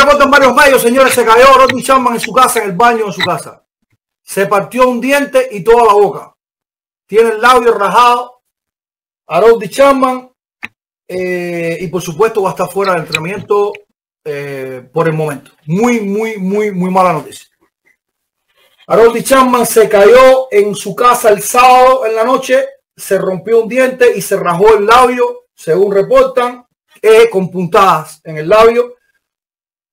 reportan varios medios, señores. Se cayó Rodney Chapman en su casa, en el baño de su casa. Se partió un diente y toda la boca. Tiene el labio rajado. A Rodney Chapman. eh, y por supuesto va a estar fuera del entrenamiento eh, por el momento. Muy, muy, muy, muy mala noticia. Harold Chapman se cayó en su casa el sábado en la noche, se rompió un diente y se rajó el labio, según reportan, eh, con puntadas en el labio.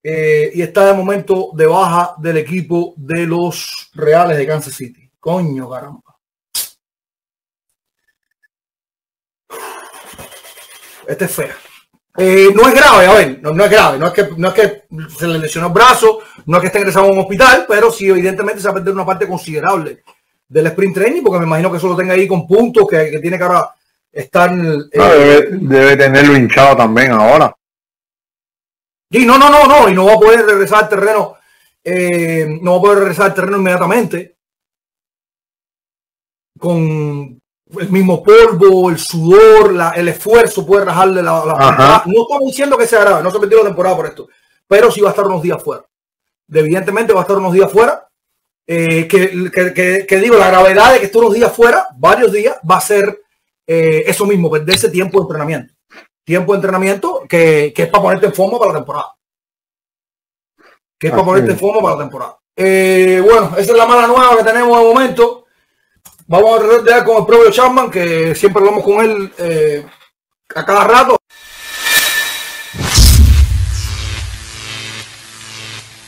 Eh, y está de momento de baja del equipo de los Reales de Kansas City. Coño, caramba. Este es fea. Eh, no es grave, a ver, no, no es grave, no es, que, no es que se le lesionó el brazo, no es que esté ingresado a un hospital, pero sí, evidentemente se va a perder una parte considerable del sprint training, porque me imagino que eso lo tenga ahí con puntos, que, que tiene que ahora estar. eh, No, debe, debe tenerlo hinchado también ahora. Y no, no, no, no, y no va a poder regresar al terreno, eh, no va a poder regresar al terreno inmediatamente con el mismo polvo, el sudor, la- el esfuerzo puede rajarle la, la. No estamos diciendo que sea grave, no se perdió la temporada por esto, pero sí va a estar unos días fuera. Evidentemente va a estar unos días fuera. eh, que, que- que- que digo, la gravedad de que esté unos días fuera, varios días, va a ser eh, eso mismo, perderse tiempo de entrenamiento. Tiempo de entrenamiento que, que es para ponerte en forma para la temporada. Que es para Así ponerte en forma para la temporada. Eh, bueno, esa es la mala nueva que tenemos de momento. Vamos a tratar con el propio Chapman, que siempre hablamos con él eh, a cada rato.